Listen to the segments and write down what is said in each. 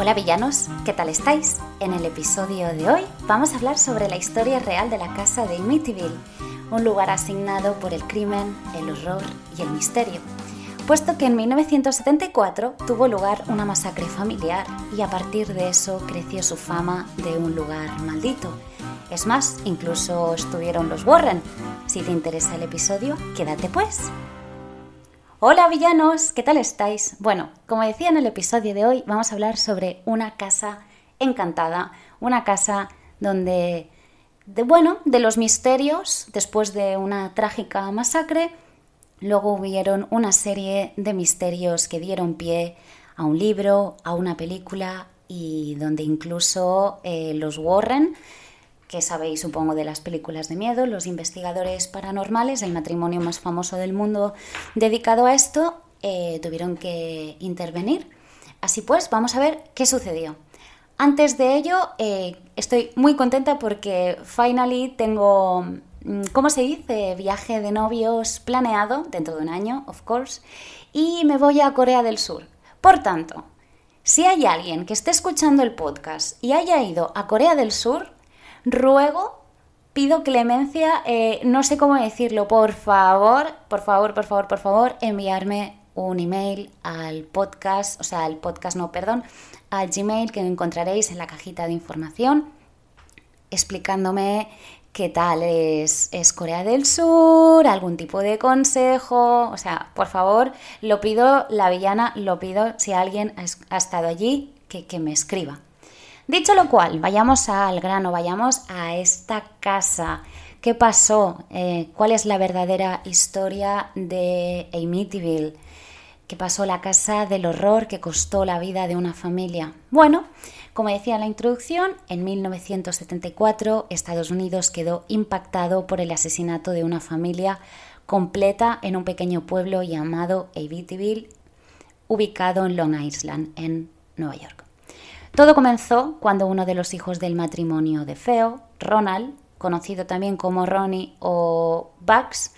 Hola villanos, ¿qué tal estáis? En el episodio de hoy vamos a hablar sobre la historia real de la casa de Amityville, un lugar asignado por el crimen, el horror y el misterio, puesto que en 1974 tuvo lugar una masacre familiar y a partir de eso creció su fama de un lugar maldito. Es más, incluso estuvieron los Warren. Si te interesa el episodio, quédate pues. Hola villanos, ¿qué tal estáis? Bueno, como decía en el episodio de hoy, vamos a hablar sobre una casa encantada, una casa donde, de, bueno, de los misterios, después de una trágica masacre, luego hubieron una serie de misterios que dieron pie a un libro, a una película y donde incluso eh, los Warren que sabéis supongo de las películas de miedo, los investigadores paranormales, el matrimonio más famoso del mundo dedicado a esto, eh, tuvieron que intervenir. Así pues, vamos a ver qué sucedió. Antes de ello, eh, estoy muy contenta porque finally tengo, mm, ¿cómo se dice? Viaje de novios planeado dentro de un año, of course, y me voy a Corea del Sur. Por tanto, si hay alguien que esté escuchando el podcast y haya ido a Corea del Sur, ruego, pido clemencia, eh, no sé cómo decirlo, por favor, por favor, por favor, por favor, enviarme un email al podcast, o sea, al podcast, no, perdón, al Gmail que encontraréis en la cajita de información, explicándome qué tal es, es, Corea del Sur, algún tipo de consejo, o sea, por favor, lo pido, la villana, lo pido, si alguien ha, estado allí, que, que me escriba. Dicho lo cual, vayamos al grano, vayamos a esta casa. ¿Qué pasó? Eh, ¿Cuál es la verdadera historia de Amityville? ¿Qué pasó la casa del horror que costó la vida de una familia? Bueno, como decía en la introducción, en 1974 Estados Unidos quedó impactado por el asesinato de una familia completa en un pequeño pueblo llamado Amityville, ubicado en Long Island, en Nueva York. Todo comenzó cuando uno de los hijos del matrimonio de Feo, Ronald, conocido también como Ronnie o Bugs,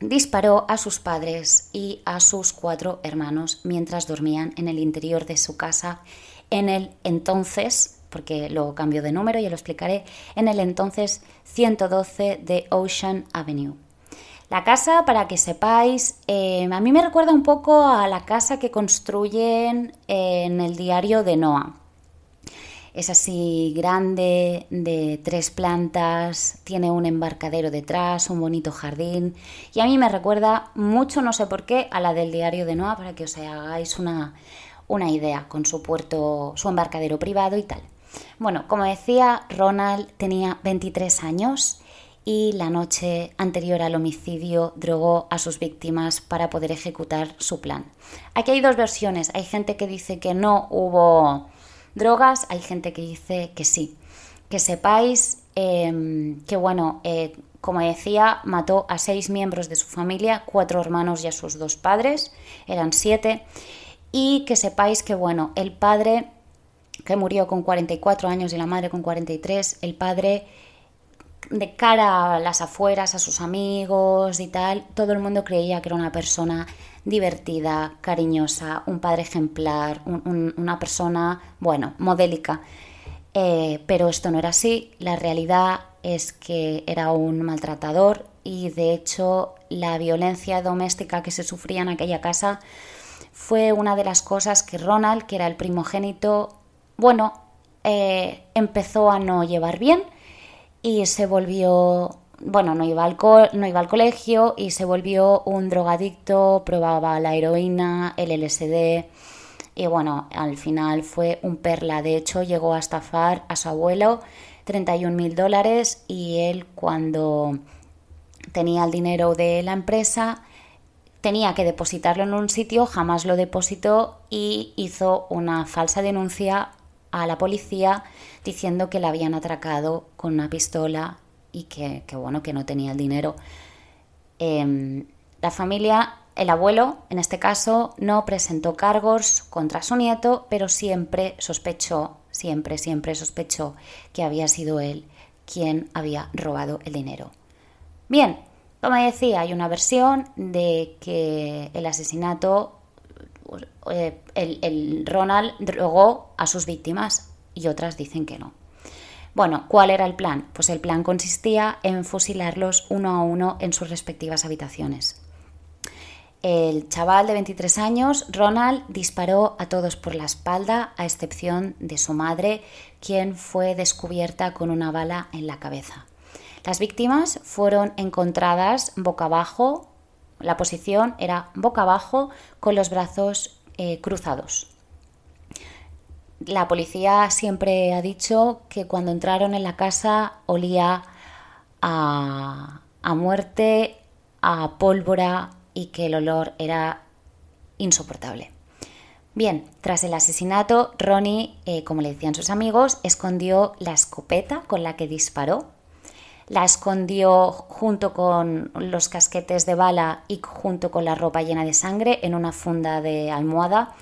disparó a sus padres y a sus cuatro hermanos mientras dormían en el interior de su casa en el entonces, porque luego cambió de número, ya lo explicaré, en el entonces 112 de Ocean Avenue. La casa, para que sepáis, eh, a mí me recuerda un poco a la casa que construyen en el diario de Noah. Es así grande, de tres plantas, tiene un embarcadero detrás, un bonito jardín. Y a mí me recuerda mucho, no sé por qué, a la del diario de Noah, para que os hagáis una, una idea, con su puerto, su embarcadero privado y tal. Bueno, como decía, Ronald tenía 23 años y la noche anterior al homicidio drogó a sus víctimas para poder ejecutar su plan. Aquí hay dos versiones. Hay gente que dice que no hubo drogas, hay gente que dice que sí. Que sepáis em, que, bueno, eh, como decía, mató a seis miembros de su familia, cuatro hermanos y a sus dos padres, eran siete. Y que sepáis que, bueno, el padre, que murió con 44 años y la madre con 43, el padre de cara a las afueras, a sus amigos y tal, todo el mundo creía que era una persona divertida, cariñosa, un padre ejemplar, una persona, bueno, modélica. Eh, pero esto no era así. La realidad es que era un maltratador y de hecho la violencia doméstica que se sufría en aquella casa fue una de las cosas que Ronald, que era el primogénito, bueno, eh, empezó a no llevar bien y se volvió bueno, no iba, al no iba al colegio y se volvió un drogadicto, probaba la heroína, el LSD y bueno, al final fue un perla. De hecho, llegó a estafar a su abuelo 31 mil dólares y él cuando tenía el dinero de la empresa tenía que depositarlo en un sitio, jamás lo depositó y hizo una falsa denuncia a la policía diciendo que le habían atracado con una pistola y que, bueno, que no tenía el dinero. Em, la familia, el abuelo, en este caso, no presentó cargos contra su nieto, pero siempre sospechó, siempre, siempre sospechó que había sido él quien había robado el dinero. Bien, como decía, hay una versión de que el asesinato eh, el, Ronald drogó a sus víctimas y otras dicen que no. Bueno, ¿cuál era el plan? Pues el plan consistía en fusilarlos uno a uno en sus respectivas habitaciones. El chaval de 23 años, Ronald, disparó a todos por la espalda, a excepción de su madre, quien fue descubierta con una bala en la cabeza. Las víctimas fueron encontradas boca abajo, la posición era boca abajo con los brazos eh, cruzados. La policía siempre ha dicho que cuando entraron en la casa olía a, muerte, a pólvora y que el olor era insoportable. Bien, tras el asesinato, Ronnie, eh, como le decían sus amigos, escondió la escopeta con la que disparó la escondió junto con los casquetes de bala y junto con la ropa llena de sangre en una funda de almohada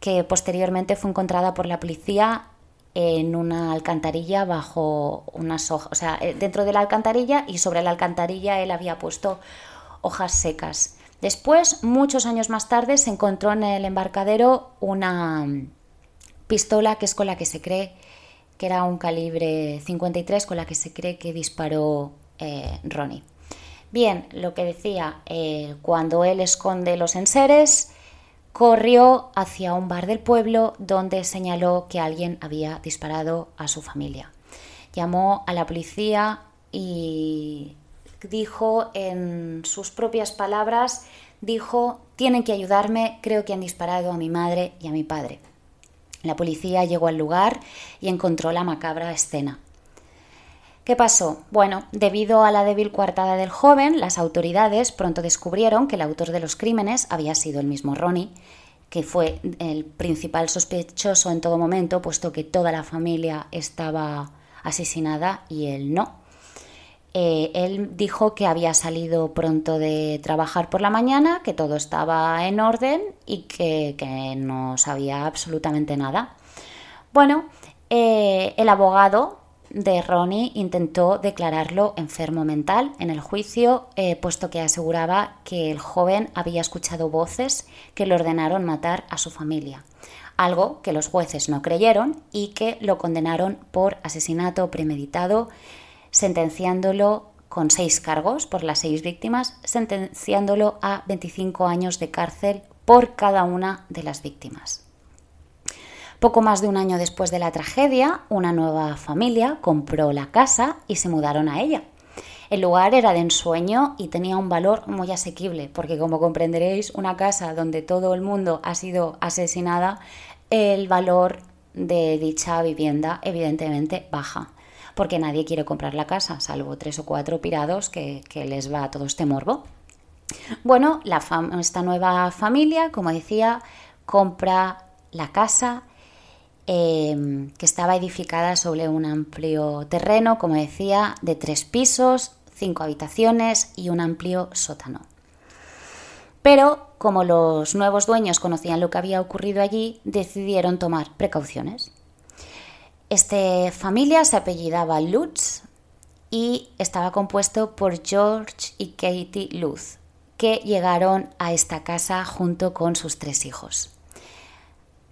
que posteriormente fue encontrada por la policía en una alcantarilla bajo unas hojas, o sea, eh, dentro de la alcantarilla y sobre la alcantarilla él había puesto hojas secas. Después, muchos años más tarde, se encontró en el embarcadero una pistola que es con la que se cree que era un calibre 53 con la que se cree que disparó eh, Ronnie. Bien, lo que decía, eh, cuando él esconde los enseres, corrió hacia un bar del pueblo donde señaló que alguien había disparado a su familia. Llamó a la policía y dijo en sus propias palabras, dijo, tienen que ayudarme, creo que han disparado a mi madre y a mi padre. La policía llegó al lugar y encontró la macabra escena. ¿Qué pasó? Bueno, debido a la débil coartada del joven, las autoridades pronto descubrieron que el autor de los crímenes había sido el mismo Ronnie, que fue el principal sospechoso en todo momento, puesto que toda la familia estaba asesinada y él no. Eh, él dijo que había salido pronto de trabajar por la mañana, que todo estaba en orden y que, no sabía absolutamente nada. Bueno, eh, el abogado de Ronnie intentó declararlo enfermo mental en el juicio, eh, puesto que aseguraba que el joven había escuchado voces que le ordenaron matar a su familia, algo que los jueces no creyeron y que lo condenaron por asesinato premeditado sentenciándolo con seis cargos por las seis víctimas, sentenciándolo a 25 años de cárcel por cada una de las víctimas. Poco más de un año después de la tragedia, una nueva familia compró la casa y se mudaron a ella. El lugar era de ensueño y tenía un valor muy asequible, porque como comprenderéis, una casa donde todo el mundo ha sido asesinada, el valor de dicha vivienda evidentemente baja porque nadie quiere comprar la casa, salvo tres o cuatro pirados que, les va todo este morbo. Bueno, esta nueva familia, como decía, compra la casa em, que estaba edificada sobre un amplio terreno, como decía, de tres pisos, cinco habitaciones y un amplio sótano. Pero como los nuevos dueños conocían lo que había ocurrido allí, decidieron tomar precauciones. Esta familia se apellidaba Lutz y estaba compuesto por George y Katie Lutz, que llegaron a esta casa junto con sus tres hijos.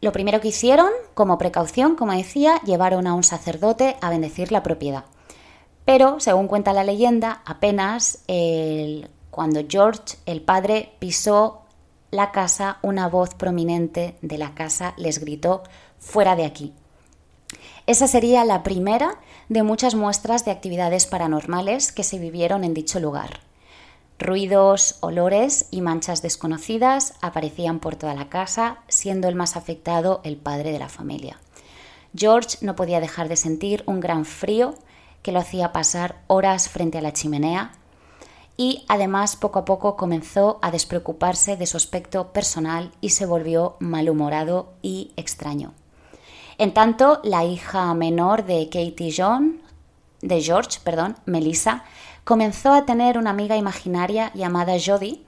Lo primero que hicieron, como precaución, como decía, llevaron a un sacerdote a bendecir la propiedad. Pero, según cuenta la leyenda, apenas cuando George, el padre, pisó la casa, una voz prominente de la casa les gritó, fuera de aquí. Esa sería la primera de muchas muestras de actividades paranormales que se vivieron en dicho lugar. Ruidos, olores y manchas desconocidas aparecían por toda la casa, siendo el más afectado el padre de la familia. George no podía dejar de sentir un gran frío que lo hacía pasar horas frente a la chimenea y además poco a poco comenzó a despreocuparse de su aspecto personal y se volvió malhumorado y extraño. En tanto, la hija menor de Katie John, de George, perdón, Melissa, comenzó a tener una amiga imaginaria llamada Jodie,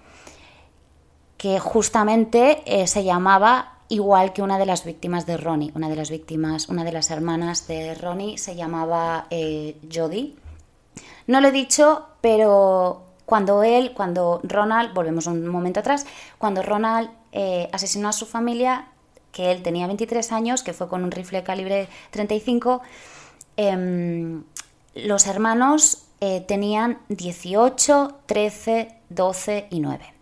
que justamente eh, se llamaba igual que una de las víctimas de Ronnie. Una de las víctimas, una de las hermanas de Ronnie se llamaba eh, Jodie. No lo he dicho, pero cuando él, cuando Ronald, volvemos un momento atrás, cuando Ronald eh, asesinó a su familia, que él tenía 23 años, que fue con un rifle calibre 35. Em, los hermanos eh, tenían 18, 13, 12 y 9.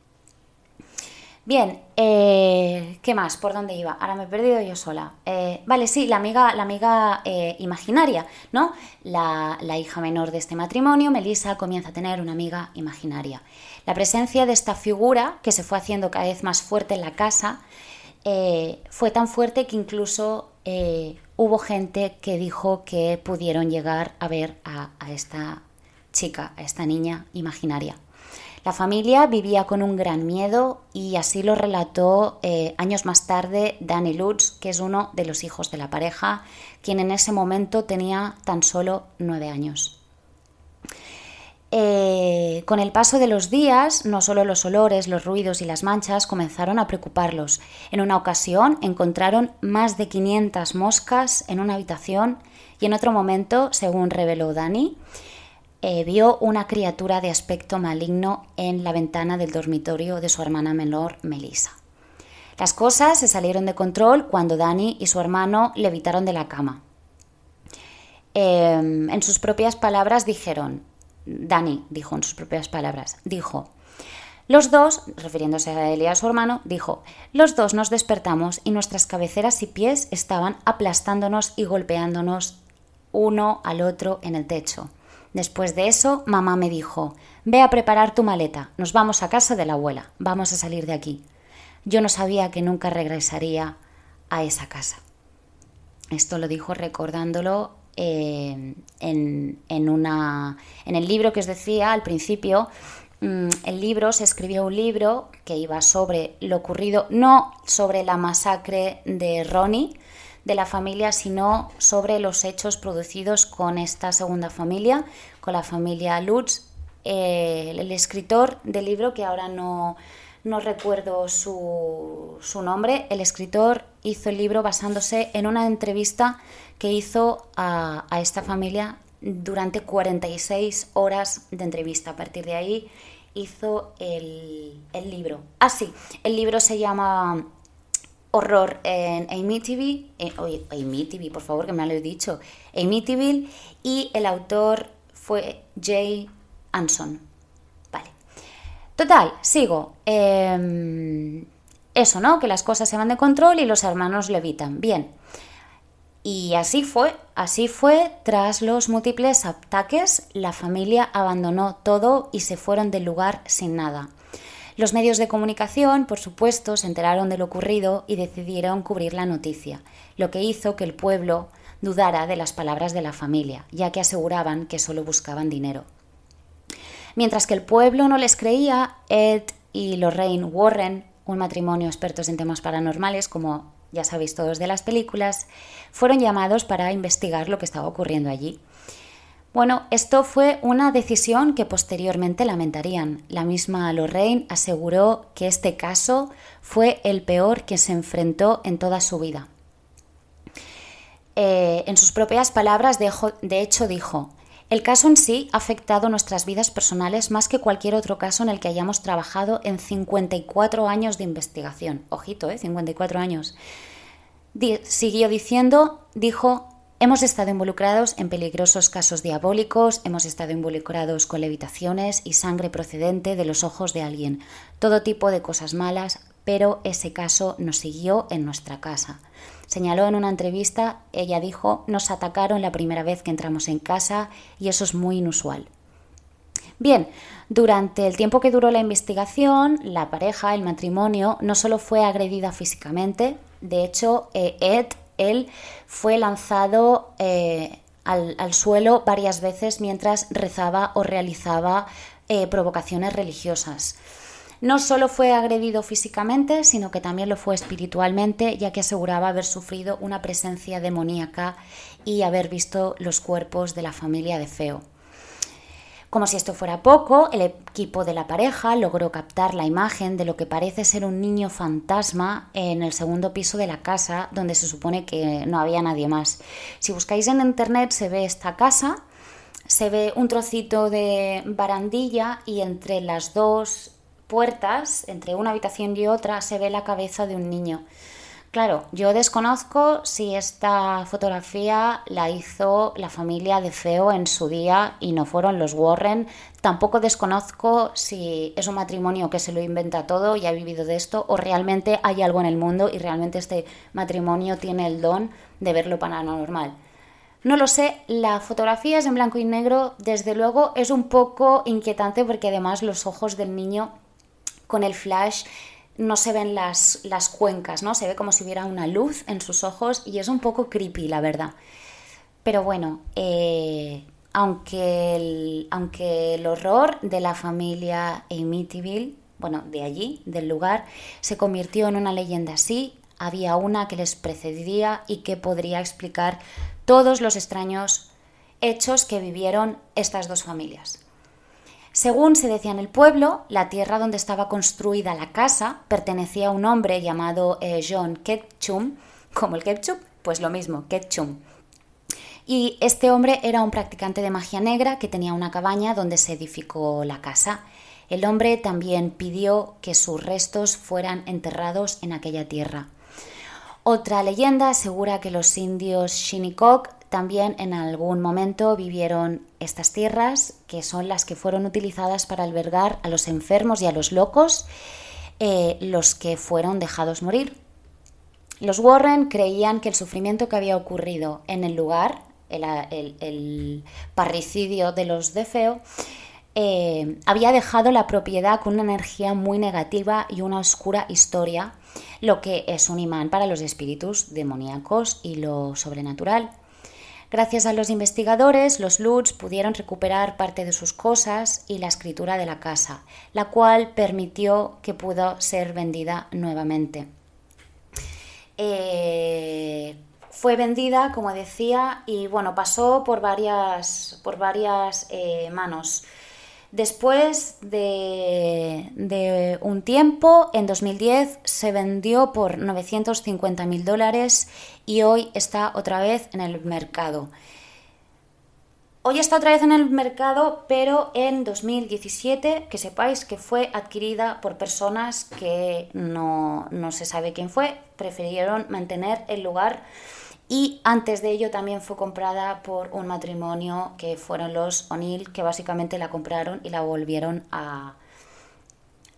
Bien, eh, ¿qué más? ¿Por dónde iba? Ahora me he perdido yo sola. Eh, vale, sí, la amiga, la amiga imaginaria, ¿no? La, la, hija menor de este matrimonio, Melissa, comienza a tener una amiga imaginaria. La presencia de esta figura, que se fue haciendo cada vez más fuerte en la casa, fue tan fuerte que incluso hubo gente que dijo que pudieron llegar a ver a esta chica, a esta niña imaginaria. La familia vivía con un gran miedo y así lo relató eh, años más tarde Danny Lutz, que es uno de los hijos de la pareja, quien en ese momento tenía tan solo nueve años. Eh, con el paso de los días, no solo los olores, los ruidos y las manchas comenzaron a preocuparlos. En una ocasión encontraron más de 500 moscas en una habitación y en otro momento, según reveló Danny, eh, vio una criatura de aspecto maligno en la ventana del dormitorio de su hermana menor, Melissa. Las cosas se salieron de control cuando Dani y su hermano le evitaron de la cama. Em, en sus propias palabras dijeron, Dani dijo en sus propias palabras, dijo, los dos, refiriéndose a él y a su hermano, dijo, los dos nos despertamos y nuestras cabeceras y pies estaban aplastándonos y golpeándonos uno al otro en el techo. Después de eso, mamá me dijo, ve a preparar tu maleta, nos vamos a casa de la abuela, vamos a salir de aquí. Yo no sabía que nunca regresaría a esa casa. Esto lo dijo recordándolo eh, en, una, en el libro que os decía al principio. Mm, el libro se escribió un libro que iba sobre lo ocurrido, no sobre la masacre de Ronnie, de la familia, sino sobre los hechos producidos con esta segunda familia, con la familia Lutz. Eh, el escritor del libro, que ahora no, no recuerdo su, su, nombre, el escritor hizo el libro basándose en una entrevista que hizo a, a esta familia durante 46 horas de entrevista. A partir de ahí hizo el, el libro. Ah, sí, el libro se llama horror en Amityville, por favor, que me lo he dicho, Amityville, y el autor fue Jay Anson. Vale. Total, sigo. Em, eso, ¿no? Que las cosas se van de control y los hermanos lo evitan. Bien. Y así fue, así fue, tras los múltiples ataques, la familia abandonó todo y se fueron del lugar sin nada. Los medios de comunicación, por supuesto, se enteraron de lo ocurrido y decidieron cubrir la noticia, lo que hizo que el pueblo dudara de las palabras de la familia, ya que aseguraban que solo buscaban dinero. Mientras que el pueblo no les creía, Ed y Lorraine Warren, un matrimonio expertos en temas paranormales, como ya sabéis todos de las películas, fueron llamados para investigar lo que estaba ocurriendo allí. Bueno, esto fue una decisión que posteriormente lamentarían. La misma Lorraine aseguró que este caso fue el peor que se enfrentó en toda su vida. Eh, en sus propias palabras, de, hecho, dijo, el caso en sí ha afectado nuestras vidas personales más que cualquier otro caso en el que hayamos trabajado en 54 años de investigación. Ojito, ¿eh? 54 años. siguió diciendo, dijo, Hemos estado involucrados en peligrosos casos diabólicos, hemos estado involucrados con levitaciones y sangre procedente de los ojos de alguien, todo tipo de cosas malas, pero ese caso nos siguió en nuestra casa. Señaló en una entrevista, ella dijo, nos atacaron la primera vez que entramos en casa y eso es muy inusual. Bien, durante el tiempo que duró la investigación, la pareja, el matrimonio, no solo fue agredida físicamente, de hecho, eh, Ed él fue lanzado eh, al, suelo varias veces mientras rezaba o realizaba eh, provocaciones religiosas. No solo fue agredido físicamente, sino que también lo fue espiritualmente, ya que aseguraba haber sufrido una presencia demoníaca y haber visto los cuerpos de la familia de Feo. Como si esto fuera poco, el equipo de la pareja logró captar la imagen de lo que parece ser un niño fantasma en el segundo piso de la casa, donde se supone que no había nadie más. Si buscáis en internet se ve esta casa, se ve un trocito de barandilla y entre las dos puertas, entre una habitación y otra, se ve la cabeza de un niño. Claro, yo desconozco si esta fotografía la hizo la familia de Feo en su día y no fueron los Warren. Tampoco desconozco si es un matrimonio que se lo inventa todo y ha vivido de esto o realmente hay algo en el mundo y realmente este matrimonio tiene el don de ver lo paranormal. No lo sé, la fotografía es en blanco y negro, desde luego es un poco inquietante porque además los ojos del niño con el flash no se ven las, las cuencas, ¿no? Se ve como si hubiera una luz en sus ojos y es un poco creepy, la verdad. Pero bueno, eh, aunque, el, aunque el horror de la familia Amityville, bueno, de allí, del lugar, se convirtió en una leyenda así, había una que les precedía y que podría explicar todos los extraños hechos que vivieron estas dos familias. Según se decía en el pueblo, la tierra donde estaba construida la casa pertenecía a un hombre llamado eh, John Ketchum, como el ketchup, pues lo mismo, Ketchum. Y este hombre era un practicante de magia negra que tenía una cabaña donde se edificó la casa. El hombre también pidió que sus restos fueran enterrados en aquella tierra. Otra leyenda asegura que los indios Shinnecock también en algún momento vivieron estas tierras, que son las que fueron utilizadas para albergar a los enfermos y a los locos, eh, los que fueron dejados morir. Los Warren creían que el sufrimiento que había ocurrido en el lugar, el, parricidio de los de Feo, eh, había dejado la propiedad con una energía muy negativa y una oscura historia, lo que es un imán para los espíritus demoníacos y lo sobrenatural. Gracias a los investigadores, los Lutz pudieron recuperar parte de sus cosas y la escritura de la casa, la cual permitió que pudo ser vendida nuevamente. Eh, fue vendida, como decía, y bueno, pasó por varias, por varias eh, manos. Después de, un tiempo, en 2010 se vendió por 950 mil dólares y hoy está otra vez en el mercado. Hoy está otra vez en el mercado, pero en 2017, que sepáis que fue adquirida por personas que no, no se sabe quién fue, prefirieron mantener el lugar y antes de ello también fue comprada por un matrimonio que fueron los O'Neill, que básicamente la compraron y la volvieron a,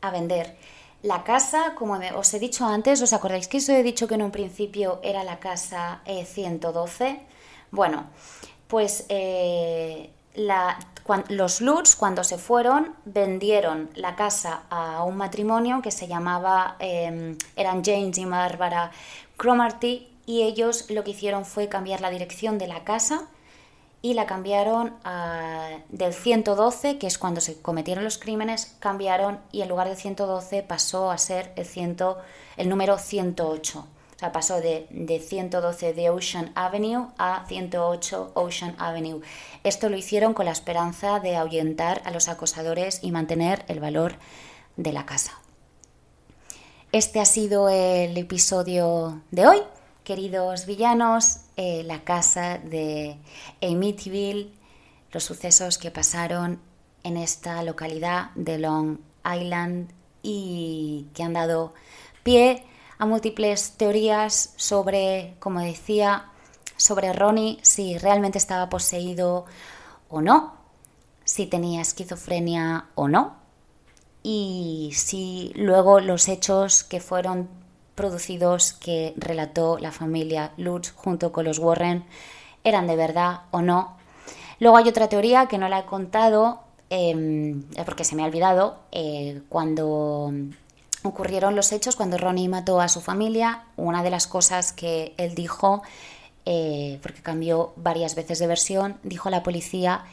a vender. La casa, como os he dicho antes, ¿os acordáis que os he dicho que en un principio era la casa 112? Eh, bueno, pues eh, los Lutz cuando se fueron vendieron la casa a un matrimonio que se llamaba, em, eran James y Barbara Cromarty y ellos lo que hicieron fue cambiar la dirección de la casa y la cambiaron del 112, que es cuando se cometieron los crímenes, cambiaron y en lugar de 112 pasó a ser el, ciento, el número 108. O sea, pasó de, de 112 de Ocean Avenue a 108 Ocean Avenue. Esto lo hicieron con la esperanza de ahuyentar a los acosadores y mantener el valor de la casa. Este ha sido el episodio de hoy queridos villanos, eh, la casa de Amityville, los sucesos que pasaron en esta localidad de Long Island y que han dado pie a múltiples teorías sobre, como decía, sobre Ronnie, si realmente estaba poseído o no, si tenía esquizofrenia o no, y si luego los hechos que fueron producidos que relató la familia Lutz junto con los Warren eran de verdad o no. Luego hay otra teoría que no la he contado em, porque se me ha olvidado. Eh, cuando ocurrieron los hechos, cuando Ronnie mató a su familia, una de las cosas que él dijo, eh, porque cambió varias veces de versión, dijo a la policía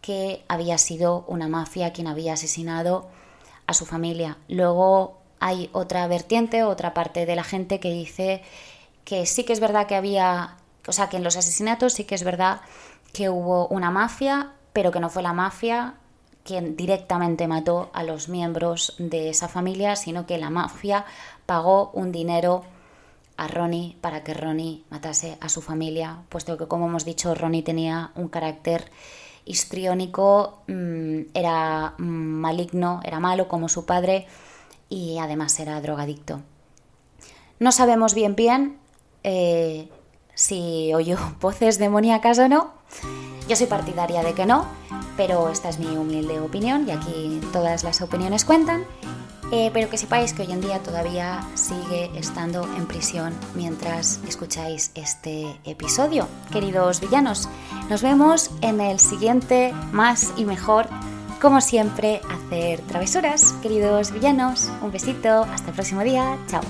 que había sido una mafia quien había asesinado a su familia. Luego hay otra vertiente, otra parte de la gente que dice que sí que es verdad que había, o sea, que en los asesinatos sí que es verdad que hubo una mafia, pero que no fue la mafia quien directamente mató a los miembros de esa familia, sino que la mafia pagó un dinero a Ronnie para que Ronnie matase a su familia, puesto que, como hemos dicho, Ronnie tenía un carácter histriónico, mm, era maligno, era malo como su padre y además era drogadicto. No sabemos bien bien eh, si oyó voces demoníacas o no. Yo soy partidaria de que no, pero esta es mi humilde opinión y aquí todas las opiniones cuentan. Eh, pero que sepáis que hoy en día todavía sigue estando en prisión mientras escucháis este episodio. Queridos villanos, nos vemos en el siguiente más y mejor. Como siempre, hacer travesuras. Queridos villanos, un besito, hasta el próximo día, chao.